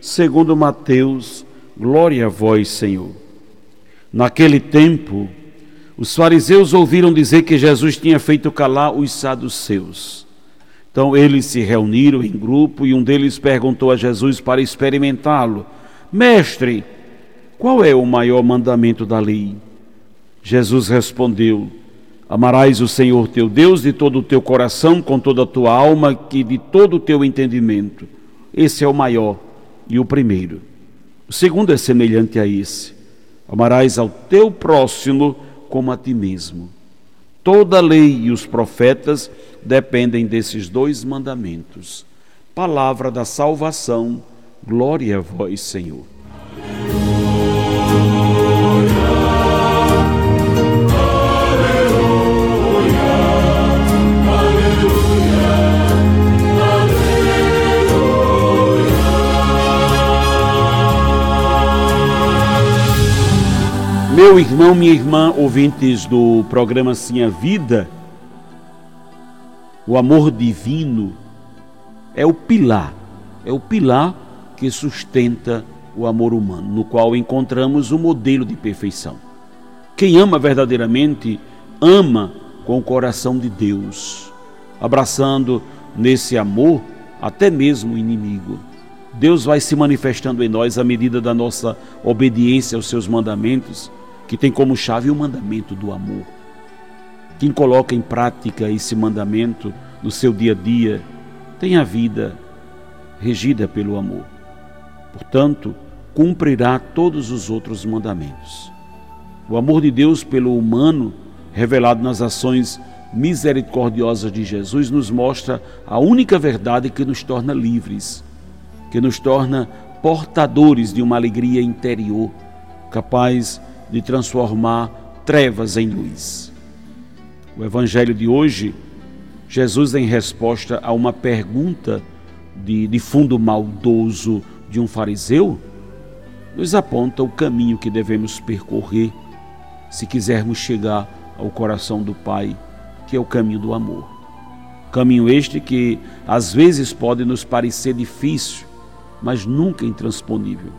segundo Mateus. Glória a vós, Senhor. Naquele tempo, os fariseus ouviram dizer que Jesus tinha feito calar os saduceus. Então eles se reuniram em grupo e um deles perguntou a Jesus para experimentá-lo: Mestre, qual é o maior mandamento da lei? Jesus respondeu: Amarás o Senhor teu Deus de todo o teu coração, com toda a tua alma e de todo o teu entendimento. Esse é o maior e o primeiro. O segundo é semelhante a esse: Amarás ao teu próximo como a ti mesmo. Toda a lei e os profetas dependem desses dois mandamentos. Palavra da salvação, glória a vós, Senhor. Meu irmão, minha irmã, ouvintes do programa Sim a Vida, o amor divino é o pilar, é o pilar que sustenta o amor humano, no qual encontramos o modelo de perfeição. Quem ama verdadeiramente, ama com o coração de Deus, abraçando nesse amor até mesmo o inimigo. Deus vai se manifestando em nós à medida da nossa obediência aos seus mandamentos que tem como chave o mandamento do amor. Quem coloca em prática esse mandamento no seu dia a dia tem a vida regida pelo amor. Portanto, cumprirá todos os outros mandamentos. O amor de Deus pelo humano, revelado nas ações misericordiosas de Jesus, nos mostra a única verdade que nos torna livres, que nos torna portadores de uma alegria interior, capaz de transformar trevas em luz. O Evangelho de hoje, Jesus, em resposta a uma pergunta de, de fundo maldoso de um fariseu, nos aponta o caminho que devemos percorrer se quisermos chegar ao coração do Pai, que é o caminho do amor. Caminho este que às vezes pode nos parecer difícil, mas nunca intransponível,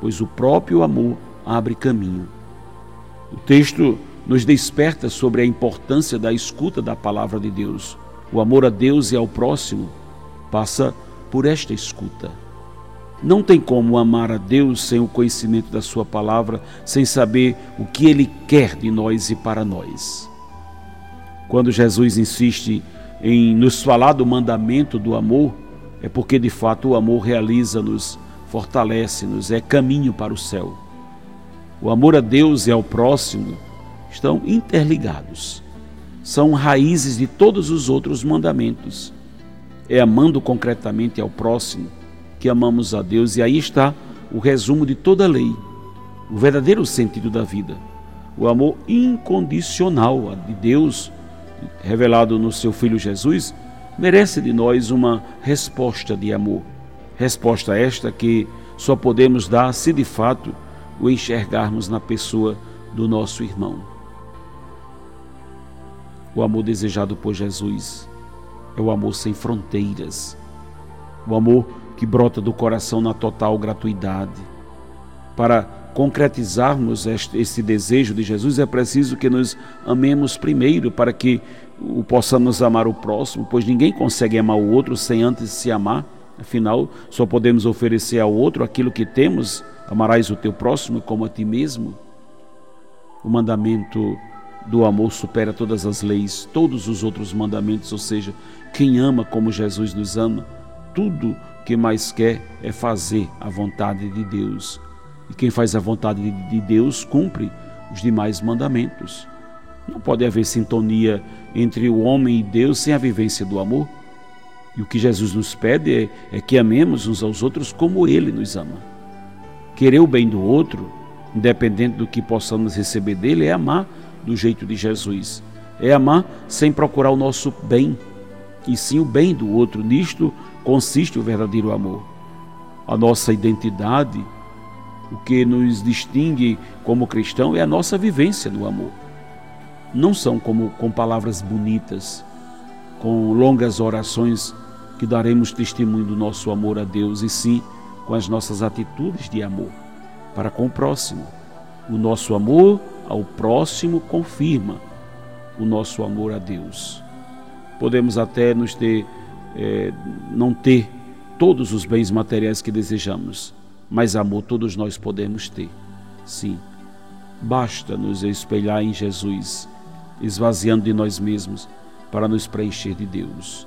pois o próprio amor abre caminho. O texto nos desperta sobre a importância da escuta da palavra de Deus. O amor a Deus e ao próximo passa por esta escuta. Não tem como amar a Deus sem o conhecimento da Sua palavra, sem saber o que Ele quer de nós e para nós. Quando Jesus insiste em nos falar do mandamento do amor, é porque de fato o amor realiza-nos, fortalece-nos, é caminho para o céu. O amor a Deus e ao próximo estão interligados. São raízes de todos os outros mandamentos. É amando concretamente ao próximo que amamos a Deus, e aí está o resumo de toda a lei, o verdadeiro sentido da vida. O amor incondicional de Deus, revelado no seu Filho Jesus, merece de nós uma resposta de amor. Resposta esta que só podemos dar se de fato o enxergarmos na pessoa do nosso irmão. O amor desejado por Jesus é o amor sem fronteiras, o amor que brota do coração na total gratuidade. Para concretizarmos este, este desejo de Jesus, é preciso que nos amemos primeiro, para que o possamos amar o próximo, pois ninguém consegue amar o outro sem antes se amar. Afinal, só podemos oferecer ao outro aquilo que temos Amarás o teu próximo como a ti mesmo. O mandamento do amor supera todas as leis, todos os outros mandamentos, ou seja, quem ama como Jesus nos ama, tudo que mais quer é fazer a vontade de Deus. E quem faz a vontade de Deus cumpre os demais mandamentos. Não pode haver sintonia entre o homem e Deus sem a vivência do amor. E o que Jesus nos pede é, é que amemos uns aos outros como Ele nos ama Querer o bem do outro, independente do que possamos receber dele, é amar do jeito de Jesus. É amar sem procurar o nosso bem, e sim o bem do outro. Nisto consiste o verdadeiro amor. A nossa identidade, o que nos distingue como cristão é a nossa vivência no amor. Não são como com palavras bonitas, com longas orações que daremos testemunho do nosso amor a Deus, e sim com as nossas atitudes de amor para com o próximo. O nosso amor ao próximo confirma o nosso amor a Deus. Podemos até nos ter, é, não ter todos os bens materiais que desejamos, mas amor todos nós podemos ter. Sim, basta nos espelhar em Jesus, esvaziando de nós mesmos para nos preencher de Deus.